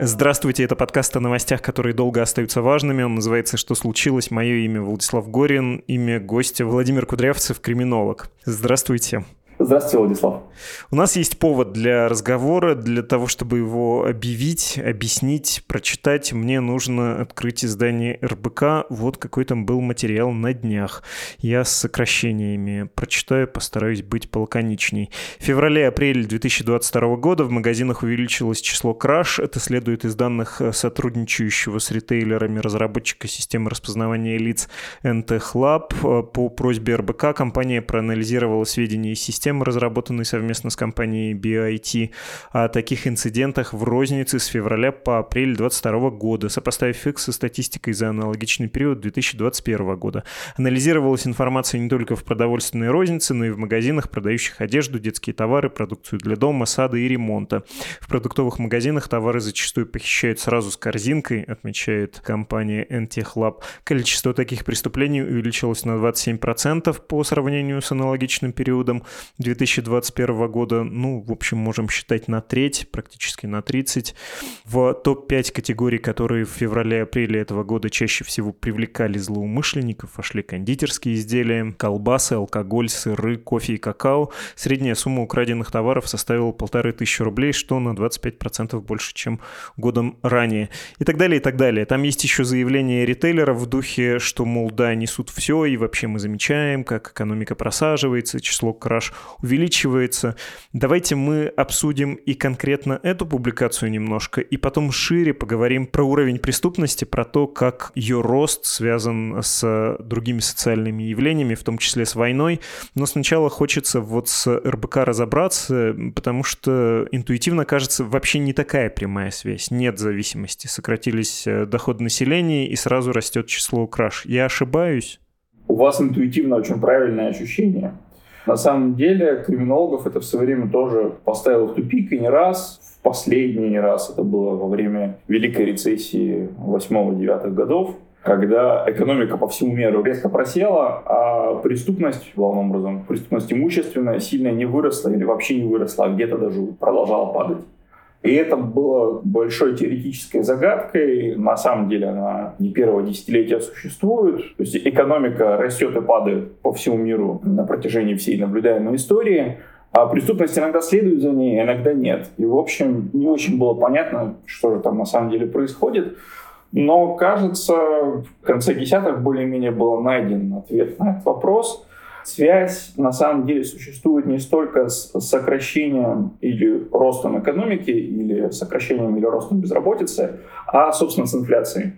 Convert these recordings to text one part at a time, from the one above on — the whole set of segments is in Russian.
Здравствуйте, это подкаст о новостях, которые долго остаются важными. Он называется «Что случилось?». Мое имя Владислав Горин, имя гостя Владимир Кудрявцев, криминолог. Здравствуйте. Здравствуйте, Владислав. У нас есть повод для разговора, для того, чтобы его объявить, объяснить, прочитать. Мне нужно открыть издание РБК. Вот какой там был материал на днях. Я с сокращениями прочитаю, постараюсь быть полаконичней. В феврале-апреле 2022 года в магазинах увеличилось число краж. Это следует из данных сотрудничающего с ритейлерами разработчика системы распознавания лиц NTech Lab. По просьбе РБК компания проанализировала сведения из системы системы, разработанной совместно с компанией BIT, о таких инцидентах в рознице с февраля по апрель 2022 года, сопоставив их со статистикой за аналогичный период 2021 года. Анализировалась информация не только в продовольственной рознице, но и в магазинах, продающих одежду, детские товары, продукцию для дома, сада и ремонта. В продуктовых магазинах товары зачастую похищают сразу с корзинкой, отмечает компания NTech Количество таких преступлений увеличилось на 27% по сравнению с аналогичным периодом 2021 года, ну, в общем, можем считать на треть, практически на 30. В топ-5 категорий, которые в феврале-апреле этого года чаще всего привлекали злоумышленников, вошли кондитерские изделия, колбасы, алкоголь, сыры, кофе и какао. Средняя сумма украденных товаров составила полторы тысячи рублей, что на 25% больше, чем годом ранее. И так далее, и так далее. Там есть еще заявление ритейлеров в духе, что, мол, да, несут все, и вообще мы замечаем, как экономика просаживается, число краж увеличивается. Давайте мы обсудим и конкретно эту публикацию немножко, и потом шире поговорим про уровень преступности, про то, как ее рост связан с другими социальными явлениями, в том числе с войной. Но сначала хочется вот с РБК разобраться, потому что интуитивно кажется вообще не такая прямая связь. Нет зависимости. Сократились э, доходы населения и сразу растет число краж. Я ошибаюсь? У вас интуитивно очень правильное ощущение. На самом деле криминологов это в свое время тоже поставило в тупик, и не раз, в последний раз это было во время Великой рецессии 8-9 годов, когда экономика по всему миру резко просела, а преступность, главным образом, преступность имущественная сильно не выросла или вообще не выросла, а где-то даже продолжала падать. И это было большой теоретической загадкой. На самом деле она не первого десятилетия существует. То есть экономика растет и падает по всему миру на протяжении всей наблюдаемой истории. А преступность иногда следует за ней, иногда нет. И, в общем, не очень было понятно, что же там на самом деле происходит. Но, кажется, в конце десятых более-менее был найден ответ на этот вопрос – связь на самом деле существует не столько с сокращением или ростом экономики, или сокращением или ростом безработицы, а, собственно, с инфляцией.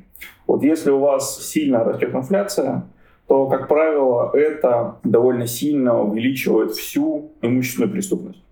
Вот если у вас сильно растет инфляция, то, как правило, это довольно сильно увеличивает всю имущественную преступность.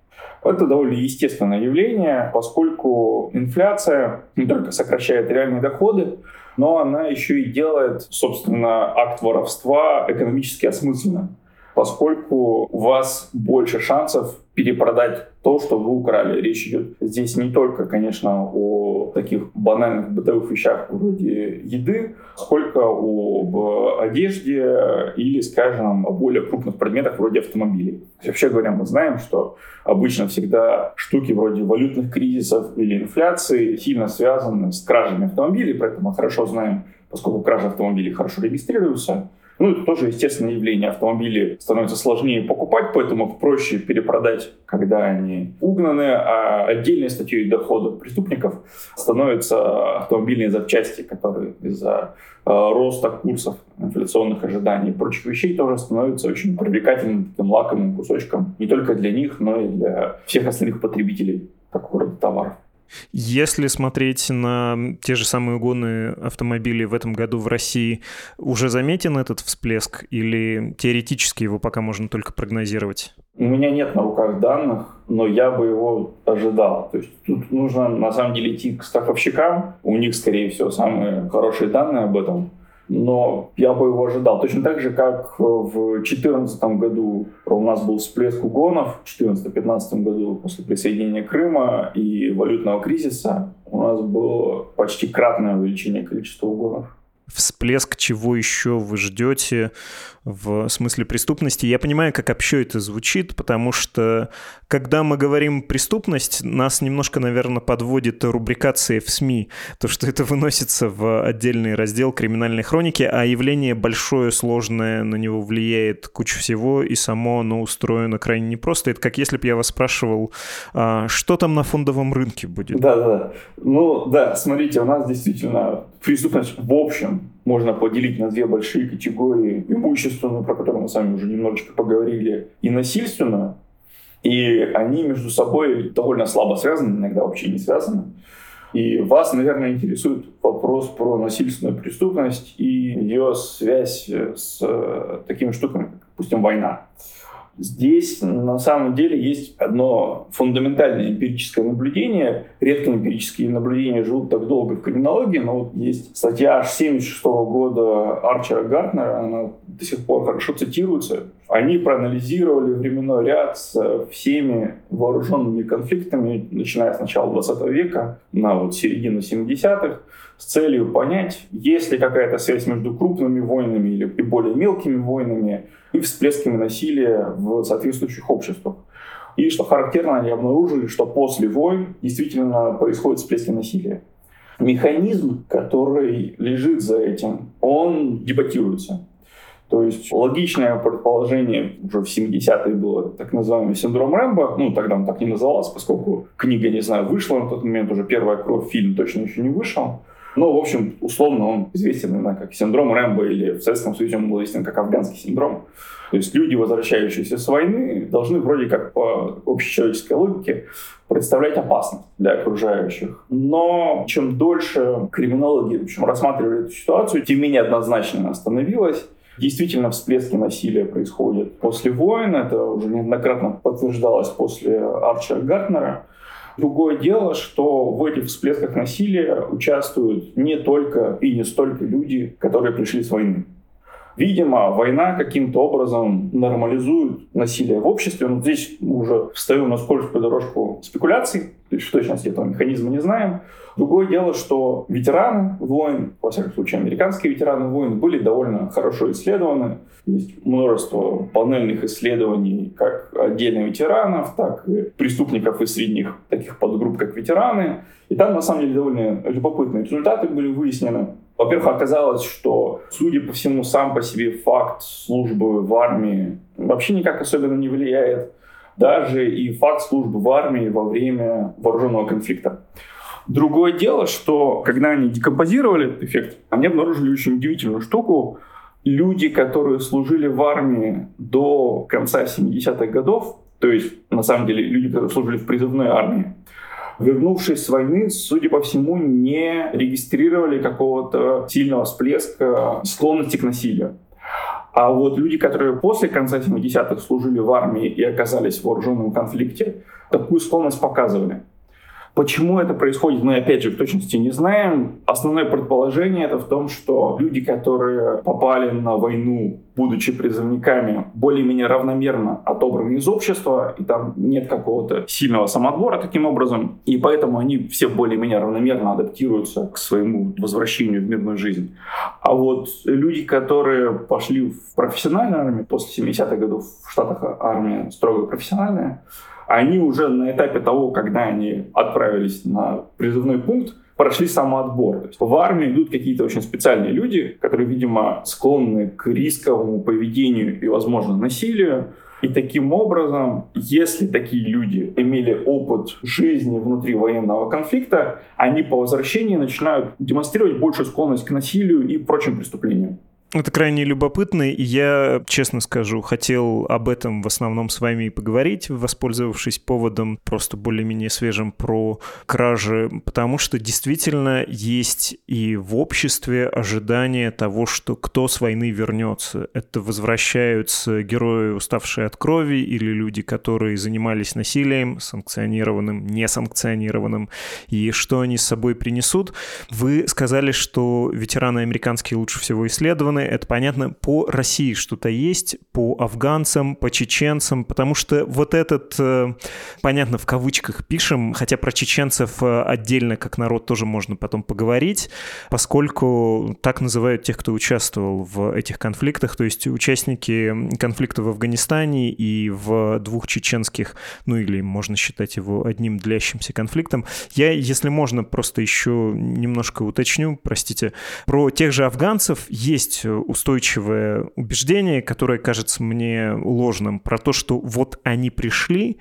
Это довольно естественное явление, поскольку инфляция не только сокращает реальные доходы, но она еще и делает, собственно, акт воровства экономически осмысленным поскольку у вас больше шансов перепродать то, что вы украли. Речь идет здесь не только, конечно, о таких банальных бытовых вещах вроде еды, сколько об одежде или, скажем, о более крупных предметах вроде автомобилей. Вообще говоря, мы знаем, что обычно всегда штуки вроде валютных кризисов или инфляции сильно связаны с кражами автомобилей, поэтому мы хорошо знаем, поскольку кражи автомобилей хорошо регистрируются, ну, это тоже естественное явление. Автомобили становятся сложнее покупать, поэтому проще перепродать, когда они угнаны, а отдельной статьей доходов преступников становятся автомобильные запчасти, которые из-за э, роста курсов, инфляционных ожиданий и прочих вещей тоже становятся очень привлекательным таким лакомым кусочком не только для них, но и для всех остальных потребителей такого рода товаров. Если смотреть на те же самые угоны автомобилей в этом году в России, уже заметен этот всплеск или теоретически его пока можно только прогнозировать? У меня нет на руках данных, но я бы его ожидал. То есть тут нужно на самом деле идти к страховщикам. У них, скорее всего, самые хорошие данные об этом. Но я бы его ожидал. Точно так же, как в 2014 году у нас был всплеск угонов, в 2014-2015 году после присоединения Крыма и валютного кризиса у нас было почти кратное увеличение количества угонов всплеск, чего еще вы ждете в смысле преступности. Я понимаю, как общо это звучит, потому что когда мы говорим преступность, нас немножко, наверное, подводит рубрикация в СМИ, то, что это выносится в отдельный раздел криминальной хроники, а явление большое, сложное, на него влияет куча всего, и само оно устроено крайне непросто. Это как если бы я вас спрашивал, а, что там на фондовом рынке будет? Да, да. Ну, да, смотрите, у нас действительно преступность в общем можно поделить на две большие категории. Имущественную, про которую мы с вами уже немножечко поговорили, и насильственную. И они между собой довольно слабо связаны, иногда вообще не связаны. И вас, наверное, интересует вопрос про насильственную преступность и ее связь с э, такими штуками, как, допустим, война. Здесь на самом деле есть одно фундаментальное эмпирическое наблюдение. Редко эмпирические наблюдения живут так долго в криминологии, но вот есть статья аж 76 года Арчера Гартнера, она до сих пор хорошо цитируется. Они проанализировали временной ряд с всеми вооруженными конфликтами, начиная с начала 20 века на вот середину 70-х, с целью понять, есть ли какая-то связь между крупными войнами или более мелкими войнами, и всплесками насилия в соответствующих обществах. И что характерно, они обнаружили, что после войн действительно происходят всплески насилия. Механизм, который лежит за этим, он дебатируется. То есть логичное предположение уже в 70-е было так называемый синдром Рэмбо. Ну, тогда он так не назывался, поскольку книга, не знаю, вышла на тот момент, уже первая кровь, фильм точно еще не вышел. Ну, в общем, условно он известен именно как синдром Рэмбо, или в Советском Союзе он был известен как афганский синдром. То есть люди, возвращающиеся с войны, должны вроде как по общечеловеческой логике представлять опасность для окружающих. Но чем дольше криминологи в общем, рассматривали эту ситуацию, тем менее однозначно она становилась. Действительно, всплески насилия происходят после войн. Это уже неоднократно подтверждалось после Арчера Гартнера. Другое дело, что в этих всплесках насилия участвуют не только и не столько люди, которые пришли с войны. Видимо, война каким-то образом нормализует насилие в обществе. Но здесь мы уже встаем на скользкую дорожку спекуляций. То есть в точности этого механизма не знаем. Другое дело, что ветераны войн, во всяком случае американские ветераны войн, были довольно хорошо исследованы. Есть множество панельных исследований как отдельных ветеранов, так и преступников из средних таких подгрупп, как ветераны. И там, на самом деле, довольно любопытные результаты были выяснены. Во-первых, оказалось, что, судя по всему, сам по себе факт службы в армии вообще никак особенно не влияет. Даже и факт службы в армии во время вооруженного конфликта. Другое дело, что когда они декомпозировали этот эффект, они обнаружили очень удивительную штуку. Люди, которые служили в армии до конца 70-х годов, то есть, на самом деле, люди, которые служили в призывной армии, вернувшись с войны, судя по всему, не регистрировали какого-то сильного всплеска склонности к насилию. А вот люди, которые после конца 70-х служили в армии и оказались в вооруженном конфликте, такую склонность показывали. Почему это происходит, мы опять же в точности не знаем. Основное предположение это в том, что люди, которые попали на войну, будучи призывниками, более-менее равномерно отобраны из общества, и там нет какого-то сильного самоотбора таким образом, и поэтому они все более-менее равномерно адаптируются к своему возвращению в мирную жизнь. А вот люди, которые пошли в профессиональную армию после 70-х годов, в Штатах армия строго профессиональная, они уже на этапе того, когда они отправились на призывной пункт, прошли самоотбор. То есть в армии идут какие-то очень специальные люди, которые, видимо, склонны к рисковому поведению и, возможно, насилию. И таким образом, если такие люди имели опыт жизни внутри военного конфликта, они по возвращении начинают демонстрировать большую склонность к насилию и прочим преступлениям. Это крайне любопытно, и я, честно скажу, хотел об этом в основном с вами и поговорить, воспользовавшись поводом просто более-менее свежим про кражи, потому что действительно есть и в обществе ожидание того, что кто с войны вернется. Это возвращаются герои, уставшие от крови, или люди, которые занимались насилием, санкционированным, несанкционированным, и что они с собой принесут. Вы сказали, что ветераны американские лучше всего исследованы, стороны, это понятно, по России что-то есть, по афганцам, по чеченцам, потому что вот этот, э, понятно, в кавычках пишем, хотя про чеченцев э, отдельно как народ тоже можно потом поговорить, поскольку так называют тех, кто участвовал в этих конфликтах, то есть участники конфликта в Афганистане и в двух чеченских, ну или можно считать его одним длящимся конфликтом. Я, если можно, просто еще немножко уточню, простите, про тех же афганцев есть устойчивое убеждение, которое кажется мне ложным, про то, что вот они пришли,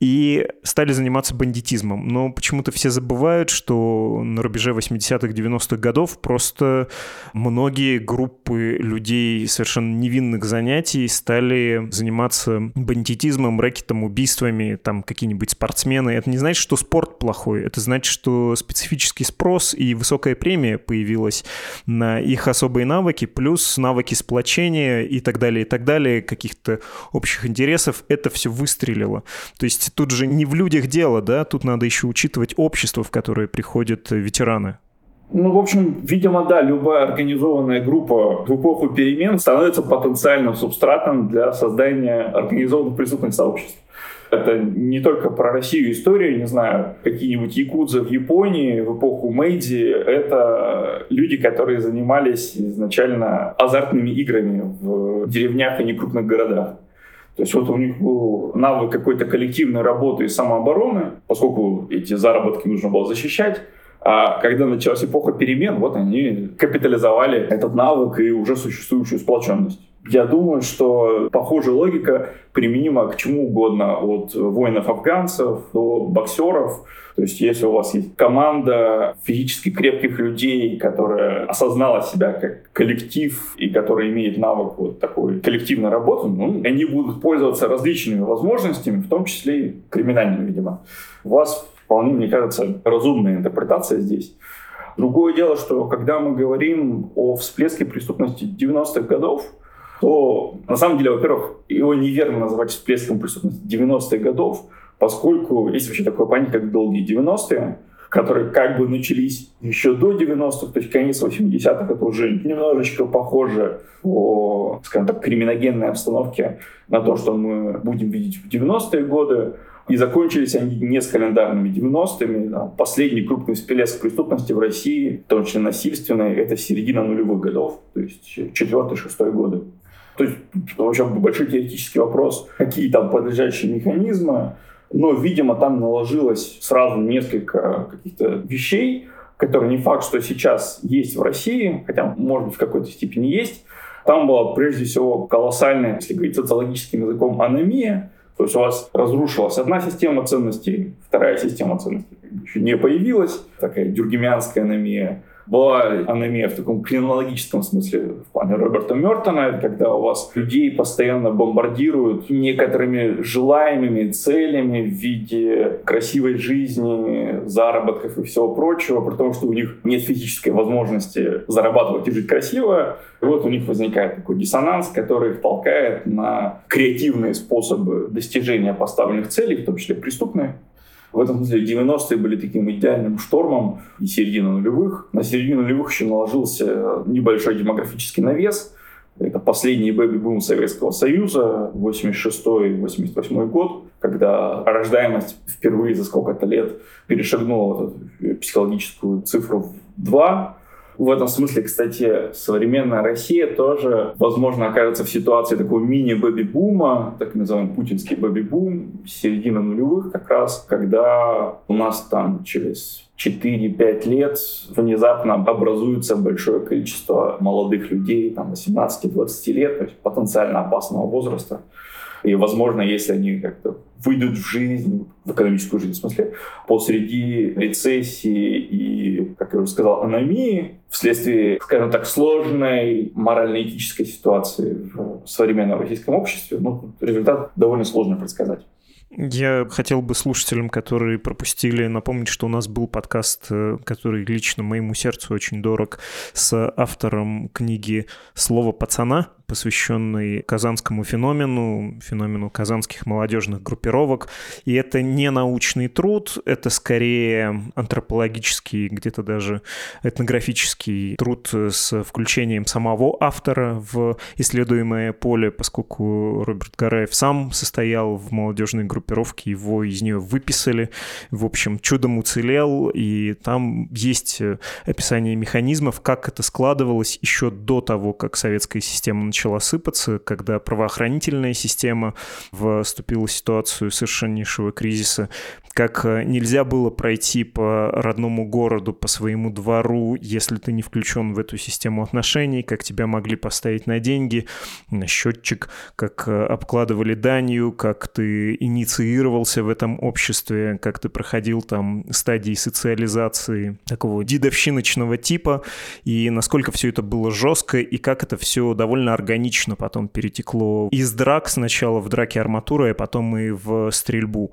и стали заниматься бандитизмом. Но почему-то все забывают, что на рубеже 80-х, 90-х годов просто многие группы людей совершенно невинных занятий стали заниматься бандитизмом, рэкетом, убийствами, там какие-нибудь спортсмены. Это не значит, что спорт плохой, это значит, что специфический спрос и высокая премия появилась на их особые навыки, плюс навыки сплочения и так далее, и так далее, каких-то общих интересов. Это все выстрелило. То есть тут же не в людях дело, да, тут надо еще учитывать общество, в которое приходят ветераны. Ну, в общем, видимо, да, любая организованная группа в эпоху перемен становится потенциальным субстратом для создания организованных преступных сообществ. Это не только про Россию история, не знаю, какие-нибудь якудзы в Японии в эпоху Мэйдзи. Это люди, которые занимались изначально азартными играми в деревнях и некрупных городах. То есть вот у них был навык какой-то коллективной работы и самообороны, поскольку эти заработки нужно было защищать. А когда началась эпоха перемен, вот они капитализовали этот навык и уже существующую сплоченность. Я думаю, что похожая логика применима к чему угодно, от воинов-афганцев до боксеров. То есть если у вас есть команда физически крепких людей, которая осознала себя как коллектив и которая имеет навык вот такой коллективной работы, ну, они будут пользоваться различными возможностями, в том числе и криминальными, видимо. У вас вполне, мне кажется, разумная интерпретация здесь. Другое дело, что когда мы говорим о всплеске преступности 90-х годов, то на самом деле, во-первых, его неверно называть всплеском преступности 90-х годов, поскольку есть вообще такое понятие, как долгие 90-е, которые как бы начались еще до 90-х, то есть конец 80-х, это уже немножечко похоже по, скажем так, криминогенной обстановке на то, что мы будем видеть в 90-е годы. И закончились они не с календарными 90-ми. Последний крупный всплеск преступности в России, в том числе насильственной, это середина нулевых годов, то есть четвертый-шестой годы. То есть, вообще большой теоретический вопрос, какие там подлежащие механизмы, но, видимо, там наложилось сразу несколько каких-то вещей, которые не факт, что сейчас есть в России, хотя, может быть, в какой-то степени есть. Там была, прежде всего, колоссальная, если говорить социологическим языком, анемия. То есть у вас разрушилась одна система ценностей, вторая система ценностей еще не появилась, такая дюргемианская анемия была анемия в таком криминологическом смысле в плане Роберта Мертона, когда у вас людей постоянно бомбардируют некоторыми желаемыми целями в виде красивой жизни, заработков и всего прочего, при том, что у них нет физической возможности зарабатывать и жить красиво. И вот у них возникает такой диссонанс, который их толкает на креативные способы достижения поставленных целей, в том числе преступные. В этом смысле 90-е были таким идеальным штормом и середина нулевых. На середину нулевых еще наложился небольшой демографический навес. Это последний бэби-бум Советского Союза, 86-88 год, когда рождаемость впервые за сколько-то лет перешагнула эту психологическую цифру в 2. В этом смысле, кстати, современная Россия тоже, возможно, окажется в ситуации такого мини-бэби-бума, так называемый путинский бэби-бум, середина нулевых как раз, когда у нас там через 4-5 лет внезапно образуется большое количество молодых людей, там 18-20 лет, то есть потенциально опасного возраста, И, возможно, если они как-то выйдут в жизнь, в экономическую жизнь, в смысле, посреди рецессии и, как я уже сказал, аномии, вследствие, скажем так, сложной морально-этической ситуации в современном российском обществе, ну, результат довольно сложно предсказать. Я хотел бы слушателям, которые пропустили, напомнить, что у нас был подкаст, э, который лично моему сердцу очень дорог, с автором книги «Слово пацана», посвященный казанскому феномену, феномену казанских молодежных группировок. И это не научный труд, это скорее антропологический, где-то даже этнографический труд с включением самого автора в исследуемое поле, поскольку Роберт Гараев сам состоял в молодежной группировке, его из нее выписали. В общем, чудом уцелел, и там есть описание механизмов, как это складывалось еще до того, как советская система начала начала сыпаться, когда правоохранительная система вступила в ситуацию совершеннейшего кризиса, как э, нельзя было пройти по родному городу, по своему двору, если ты не включен в эту систему отношений, как тебя могли поставить на деньги, на счетчик, как э, обкладывали данью, как ты инициировался в этом обществе, как ты проходил там стадии социализации такого дедовщиночного типа, и насколько все это было жестко, и как это все довольно органично потом перетекло из драк сначала в драки арматуры, а потом и в стрельбу,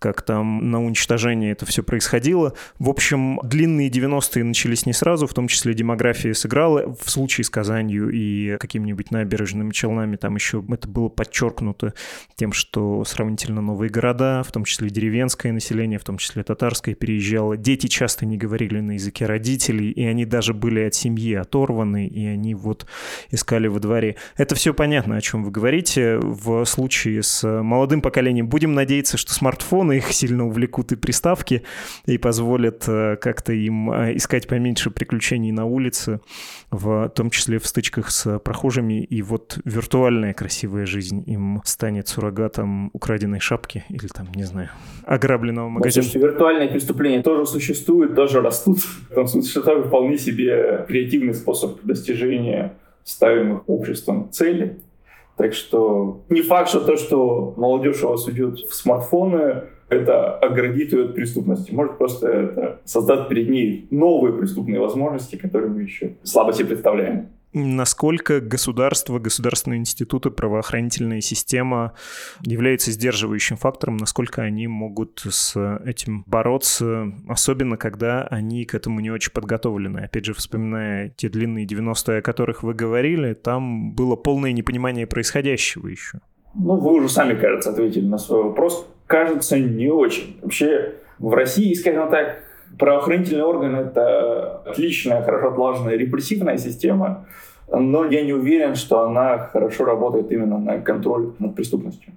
как там на уничтожение это все происходило. В общем, длинные 90-е начались не сразу, в том числе демография сыграла. В случае с Казанью и какими-нибудь набережными Челнами там еще это было подчеркнуто тем, что сравнительно новые города, в том числе деревенское население, в том числе татарское переезжало. Дети часто не говорили на языке родителей, и они даже были от семьи оторваны, и они вот искали во дворе. Это все понятно, о чем вы говорите. В случае с молодым поколением будем надеяться, что смартфоны их сильно увлекут и приставки, и позволят э, как-то им э, искать поменьше приключений на улице, в том числе в стычках с прохожими, и вот виртуальная красивая жизнь им станет суррогатом украденной шапки или там, не знаю, ограбленного магазина. Слушайте, виртуальные преступления тоже существуют, тоже растут. В том смысле, что это вполне себе креативный способ достижения ставимых обществом целей. Так что не факт, что то, что молодежь у вас уйдет в смартфоны, это оградит ее от преступности. Может просто это создать перед ней новые преступные возможности, которые мы еще слабо себе представляем. Насколько государство, государственные институты, правоохранительная система являются сдерживающим фактором, насколько они могут с этим бороться, особенно когда они к этому не очень подготовлены. Опять же, вспоминая те длинные 90-е, о которых вы говорили, там было полное непонимание происходящего еще. Ну, вы уже сами, кажется, ответили на свой вопрос. Кажется, не очень. Вообще, в России, скажем так, правоохранительные органы — это отличная, хорошо отлаженная репрессивная система, но я не уверен, что она хорошо работает именно на контроль над преступностью.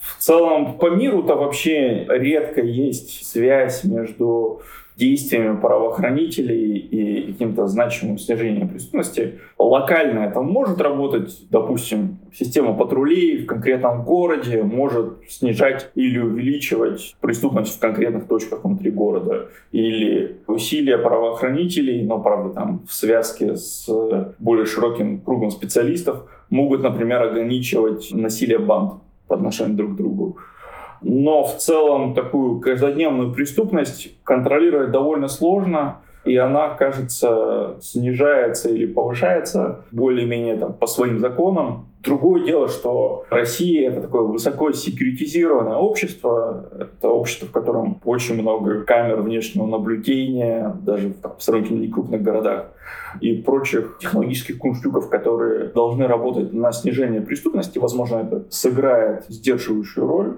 В целом, по миру-то вообще редко есть связь между действиями правоохранителей и каким-то значимым снижением преступности. Локально это может работать, допустим, система патрулей в конкретном городе может снижать или увеличивать преступность в конкретных точках внутри города. Или усилия правоохранителей, но, правда, там в связке с более широким кругом специалистов, могут, например, ограничивать насилие банд по отношению друг к другу. Но в целом такую каждодневную преступность контролировать довольно сложно, и она, кажется, снижается или повышается более-менее там, по своим законам. Другое дело, что Россия — это такое высоко секретизированное общество. Это общество, в котором очень много камер внешнего наблюдения, даже в сравнительно некрупных городах, и прочих технологических кунштюков, которые должны работать на снижение преступности. Возможно, это сыграет сдерживающую роль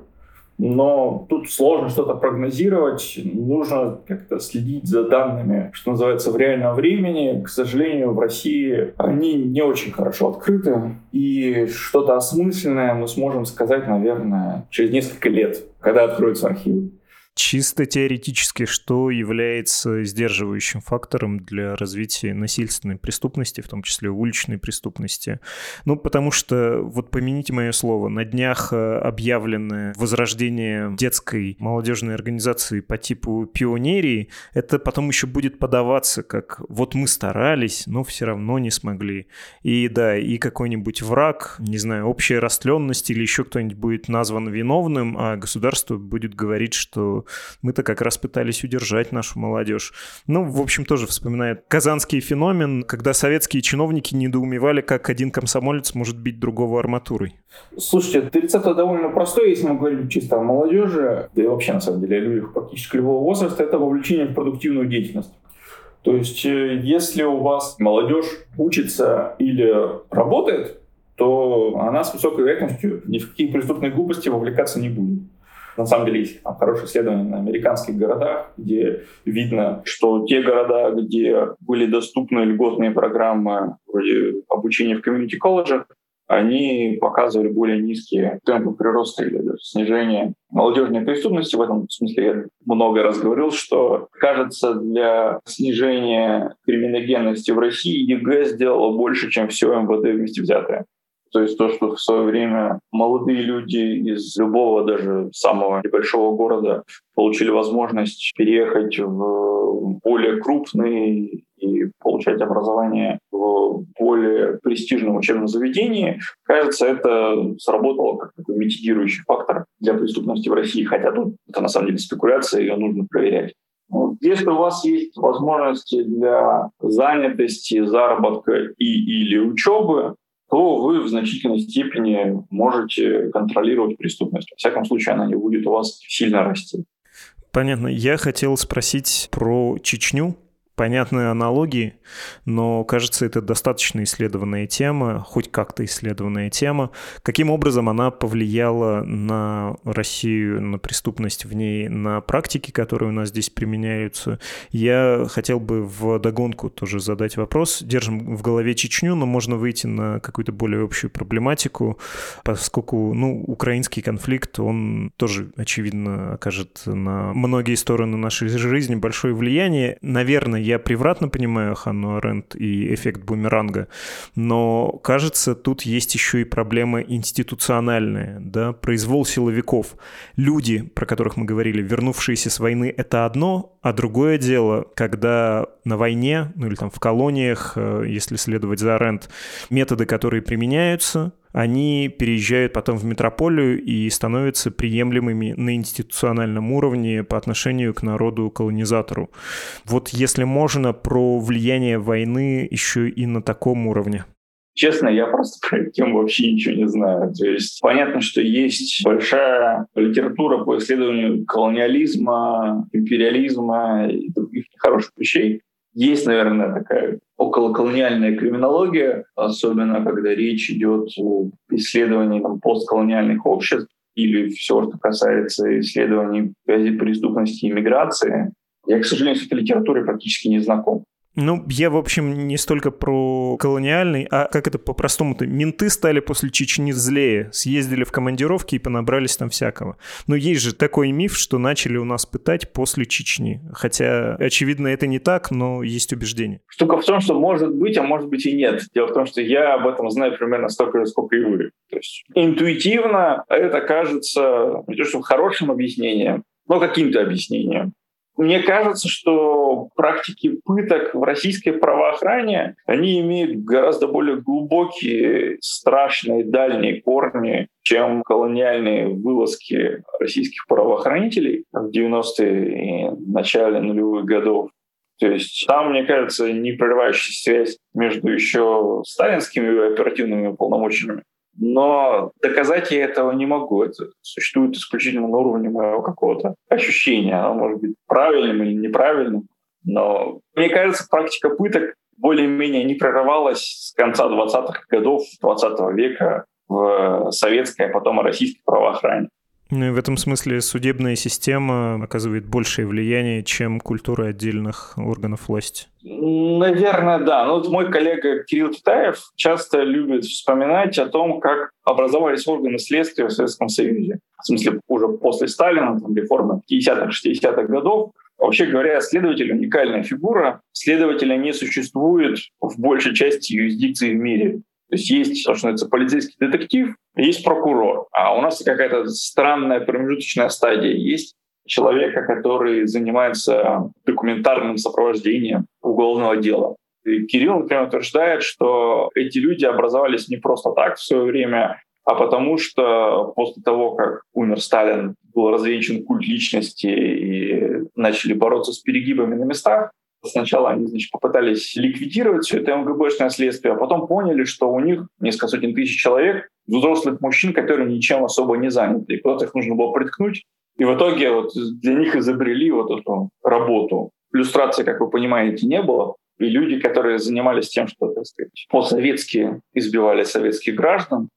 но тут сложно что-то прогнозировать, нужно как-то следить за данными, что называется, в реальном времени. К сожалению, в России они не очень хорошо открыты, и что-то осмысленное мы сможем сказать, наверное, через несколько лет, когда откроются архивы. Чисто теоретически, что является сдерживающим фактором для развития насильственной преступности, в том числе уличной преступности? Ну, потому что, вот помяните мое слово, на днях э, объявленное возрождение детской молодежной организации по типу пионерии, это потом еще будет подаваться как вот мы старались, но все равно не смогли. И да, и какой-нибудь враг, не знаю, общая растленность или еще кто-нибудь будет назван виновным, а государство будет говорить, что мы-то как раз пытались удержать нашу молодежь. Ну, в общем, тоже вспоминает казанский феномен, когда советские чиновники недоумевали, как один комсомолец может бить другого арматурой. Слушайте, рецепт довольно простой, если мы говорим чисто о молодежи, да и вообще, на самом деле, о людях практически любого возраста, это вовлечение в продуктивную деятельность. То есть, э, если у вас молодежь учится или работает, то она с высокой вероятностью ни в какие преступные глупости вовлекаться не будет. На самом деле есть там, хорошие исследования на американских городах, где видно, что те города, где были доступны льготные программы вроде обучения в комьюнити-колледжах, они показывали более низкие темпы прироста или даже снижения молодежной преступности. В этом смысле я много раз говорил, что, кажется, для снижения криминогенности в России ЕГЭ сделало больше, чем все МВД вместе взятое. То есть то, что в свое время молодые люди из любого, даже самого небольшого города получили возможность переехать в более крупный и получать образование в более престижном учебном заведении, кажется, это сработало как такой митигирующий фактор для преступности в России. Хотя тут это на самом деле спекуляция, ее нужно проверять. Если у вас есть возможности для занятости, заработка и или учебы, то вы в значительной степени можете контролировать преступность. Во всяком случае, она не будет у вас сильно расти. Понятно. Я хотел спросить про Чечню понятные аналогии, но, кажется, это достаточно исследованная тема, хоть как-то исследованная тема. Каким образом она повлияла на Россию, на преступность в ней, на практики, которые у нас здесь применяются? Я хотел бы в догонку тоже задать вопрос. Держим в голове Чечню, но можно выйти на какую-то более общую проблематику, поскольку, ну, украинский конфликт, он тоже, очевидно, окажет на многие стороны нашей жизни большое влияние. Наверное, я превратно понимаю Ханну Аренд и эффект бумеранга, но, кажется, тут есть еще и проблема институциональная, да, произвол силовиков. Люди, про которых мы говорили, вернувшиеся с войны, это одно, а другое дело, когда на войне, ну или там в колониях, э, если следовать за Аренд, методы, которые применяются, они переезжают потом в метрополию и становятся приемлемыми на институциональном уровне по отношению к народу-колонизатору. Вот если можно, про влияние войны еще и на таком уровне. Честно, я просто про эту тему вообще ничего не знаю. То есть понятно, что есть большая литература по исследованию колониализма, империализма и других нехороших вещей. Есть, наверное, такая околоколониальная криминология, особенно когда речь идет о исследовании там, постколониальных обществ или все, что касается исследований преступности и миграции. Я, к сожалению, с этой литературой практически не знаком. Ну, я, в общем, не столько про колониальный, а как это по-простому-то. Менты стали после Чечни злее, съездили в командировки и понабрались там всякого. Но есть же такой миф, что начали у нас пытать после Чечни. Хотя, очевидно, это не так, но есть убеждение. Штука в том, что может быть, а может быть и нет. Дело в том, что я об этом знаю примерно столько же, сколько и вы. То есть интуитивно это кажется не то что хорошим объяснением, но каким-то объяснением. Мне кажется, что практики пыток в российской правоохране, они имеют гораздо более глубокие, страшные, дальние корни, чем колониальные вылазки российских правоохранителей в 90-е и начале нулевых годов. То есть там, мне кажется, не прерывающая связь между еще сталинскими оперативными полномочиями но доказать я этого не могу. Это существует исключительно на уровне моего какого-то ощущения. Оно может быть правильным или неправильным. Но мне кажется, практика пыток более-менее не прерывалась с конца 20-х годов 20 века в советской, а потом и российской правоохране. Ну и в этом смысле судебная система оказывает большее влияние, чем культура отдельных органов власти. Наверное, да. Ну, вот мой коллега Кирилл Китаев часто любит вспоминать о том, как образовались органы следствия в Советском Союзе. в смысле уже после Сталина, там, реформы 50-х, 60-х годов, Вообще говоря, следователь — уникальная фигура. Следователя не существует в большей части юрисдикции в мире. То есть есть, то, что называется, полицейский детектив, есть прокурор. А у нас какая-то странная промежуточная стадия. Есть человека, который занимается документарным сопровождением уголовного дела. И Кирилл, например, утверждает, что эти люди образовались не просто так в свое время, а потому что после того, как умер Сталин, был развенчан культ личности и начали бороться с перегибами на местах, Сначала они значит, попытались ликвидировать все это МГБшное следствие, а потом поняли, что у них несколько сотен тысяч человек, взрослых мужчин, которые ничем особо не заняты. И куда-то их нужно было приткнуть. И в итоге вот для них изобрели вот эту работу. Иллюстрации, как вы понимаете, не было. И люди, которые занимались тем, что, так сказать, по-советски избивали советских граждан,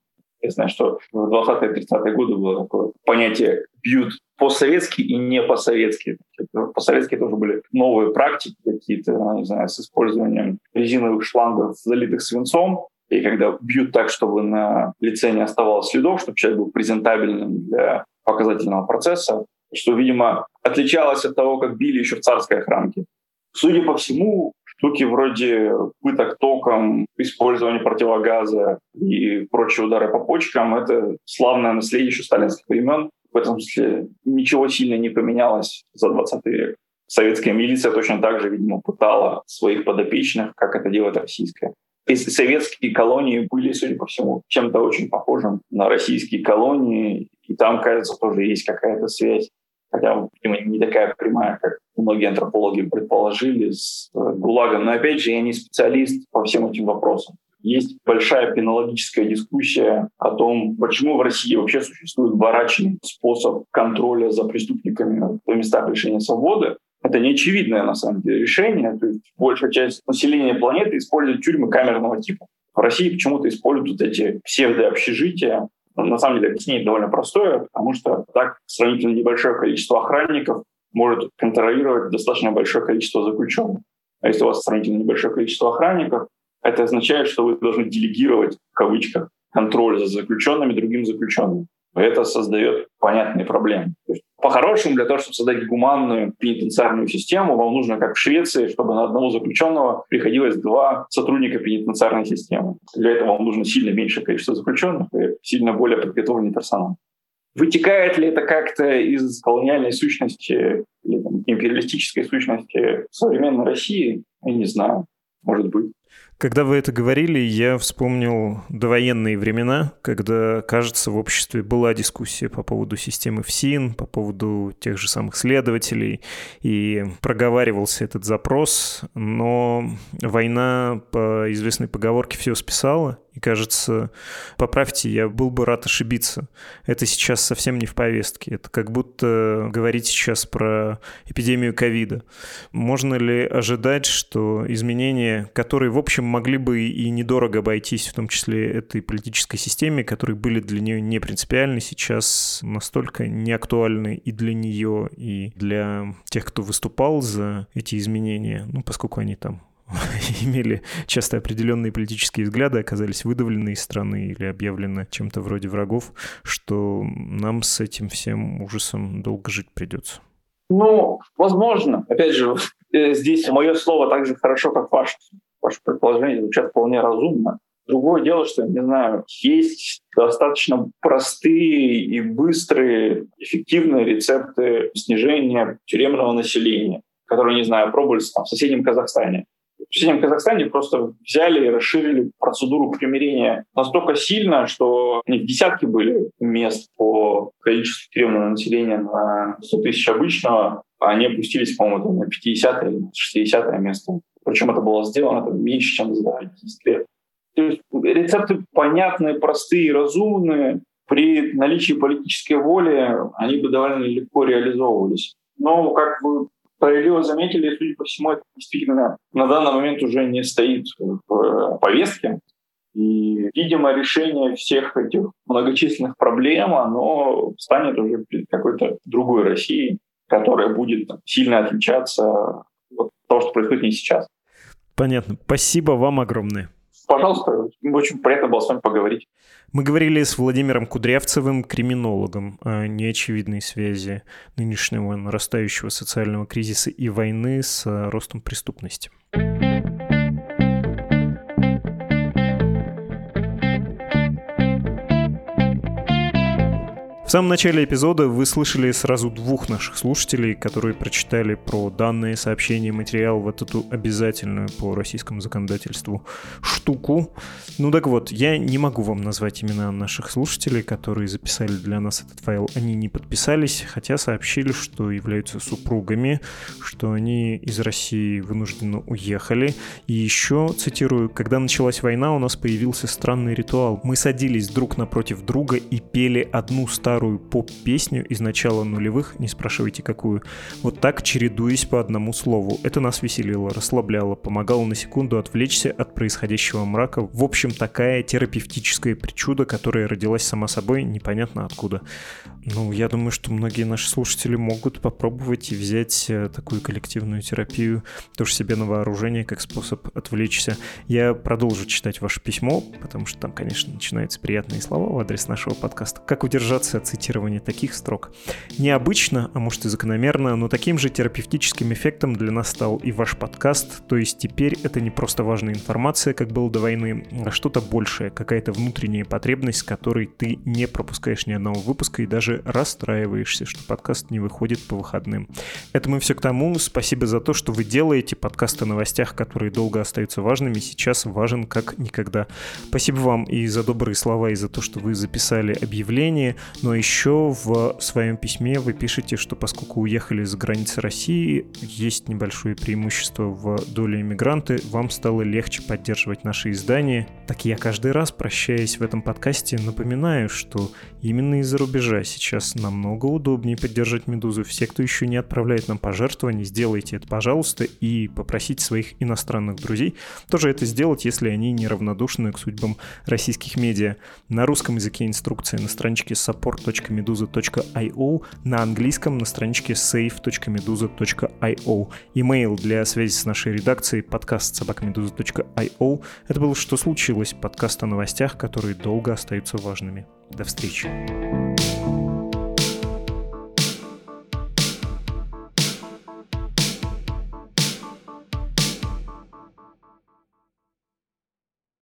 я знаю, что в 20-30-е годы было такое понятие «бьют по-советски и не по-советски». По-советски тоже были новые практики какие-то, не знаю, с использованием резиновых шлангов, залитых свинцом, и когда бьют так, чтобы на лице не оставалось следов, чтобы человек был презентабельным для показательного процесса, что, видимо, отличалось от того, как били еще в царской охранке. Судя по всему, штуки вроде пыток током, использования противогаза и прочие удары по почкам — это славное наследие еще сталинских времен. В этом смысле ничего сильно не поменялось за 20 век. Советская милиция точно так же, видимо, пытала своих подопечных, как это делает российская. И советские колонии были, судя по всему, чем-то очень похожим на российские колонии. И там, кажется, тоже есть какая-то связь хотя, видимо, не такая прямая, как многие антропологи предположили, с э, ГУЛАГом. Но, опять же, я не специалист по всем этим вопросам. Есть большая пенологическая дискуссия о том, почему в России вообще существует барачный способ контроля за преступниками в местах лишения свободы. Это не очевидное, на самом деле, решение. То есть большая часть населения планеты использует тюрьмы камерного типа. В России почему-то используют вот эти псевдообщежития, на самом деле объяснение довольно простое, потому что так сравнительно небольшое количество охранников может контролировать достаточно большое количество заключенных. А если у вас сравнительно небольшое количество охранников, это означает, что вы должны делегировать, в кавычках, контроль за заключенными другим заключенным. Это создает понятные проблемы. По-хорошему, для того, чтобы создать гуманную пенитенциарную систему, вам нужно, как в Швеции, чтобы на одного заключенного приходилось два сотрудника пенитенциарной системы. Для этого вам нужно сильно меньшее количество заключенных и сильно более подготовленный персонал. Вытекает ли это как-то из колониальной сущности или там, империалистической сущности современной России? Я не знаю. Может быть. Когда вы это говорили, я вспомнил довоенные времена, когда, кажется, в обществе была дискуссия по поводу системы ФСИН, по поводу тех же самых следователей, и проговаривался этот запрос, но война по известной поговорке все списала, и кажется, поправьте, я был бы рад ошибиться. Это сейчас совсем не в повестке. Это как будто говорить сейчас про эпидемию ковида. Можно ли ожидать, что изменения, которые, в общем, могли бы и недорого обойтись, в том числе этой политической системе, которые были для нее не принципиальны, сейчас настолько неактуальны и для нее, и для тех, кто выступал за эти изменения, ну, поскольку они там имели часто определенные политические взгляды, оказались выдавлены из страны или объявлены чем-то вроде врагов, что нам с этим всем ужасом долго жить придется. Ну, возможно. Опять же, э, здесь мое слово так же хорошо, как ваше. Ваше предположение звучат вполне разумно. Другое дело, что, не знаю, есть достаточно простые и быстрые, эффективные рецепты снижения тюремного населения, которые, не знаю, пробовались там, в соседнем Казахстане. В соседнем Казахстане просто взяли и расширили процедуру примирения настолько сильно, что они в десятке были мест по количеству тюремного населения на 100 тысяч обычного, а они опустились, по-моему, на 50 или 60 место. Причем это было сделано там, меньше, чем за 10 лет. То есть рецепты понятные, простые, разумные. При наличии политической воли они бы довольно легко реализовывались. Но, как вы справедливо заметили, судя по всему, это действительно на данный момент уже не стоит в повестке. И, видимо, решение всех этих многочисленных проблем, оно станет уже какой-то другой Россией, которая будет сильно отличаться от того, что происходит не сейчас. Понятно. Спасибо вам огромное. Пожалуйста, очень приятно было с вами поговорить. Мы говорили с Владимиром Кудрявцевым, криминологом, о неочевидной связи нынешнего нарастающего социального кризиса и войны с ростом преступности. В самом начале эпизода вы слышали сразу двух наших слушателей, которые прочитали про данные сообщения материал вот эту обязательную по российскому законодательству штуку. Ну так вот, я не могу вам назвать имена наших слушателей, которые записали для нас этот файл. Они не подписались, хотя сообщили, что являются супругами, что они из России вынужденно уехали. И еще, цитирую, когда началась война, у нас появился странный ритуал. Мы садились друг напротив друга и пели одну старую старую поп-песню из начала нулевых, не спрашивайте какую, вот так чередуясь по одному слову. Это нас веселило, расслабляло, помогало на секунду отвлечься от происходящего мрака. В общем, такая терапевтическая причуда, которая родилась сама собой, непонятно откуда. Ну, я думаю, что многие наши слушатели могут попробовать и взять э, такую коллективную терапию тоже себе на вооружение, как способ отвлечься. Я продолжу читать ваше письмо, потому что там, конечно, начинаются приятные слова в адрес нашего подкаста. Как удержаться от цитирования таких строк? Необычно, а может и закономерно, но таким же терапевтическим эффектом для нас стал и ваш подкаст, то есть теперь это не просто важная информация, как было до войны, а что-то большее, какая-то внутренняя потребность, которой ты не пропускаешь ни одного выпуска и даже расстраиваешься, что подкаст не выходит по выходным. Это мы все к тому. Спасибо за то, что вы делаете подкасты о новостях, которые долго остаются важными, сейчас важен как никогда. Спасибо вам и за добрые слова, и за то, что вы записали объявление, но еще в своем письме вы пишете, что поскольку уехали за границы России, есть небольшое преимущество в доле иммигранты, вам стало легче поддерживать наши издания. Так я каждый раз, прощаясь в этом подкасте, напоминаю, что именно из-за рубежа сейчас намного удобнее поддержать «Медузу». Все, кто еще не отправляет нам пожертвования, сделайте это, пожалуйста, и попросите своих иностранных друзей тоже это сделать, если они неравнодушны к судьбам российских медиа. На русском языке инструкция на страничке support.meduza.io, на английском на страничке save.meduza.io. Имейл для связи с нашей редакцией подкаст собакамедуза.io. Это было «Что случилось?» подкаст о новостях, которые долго остаются важными. До встречи.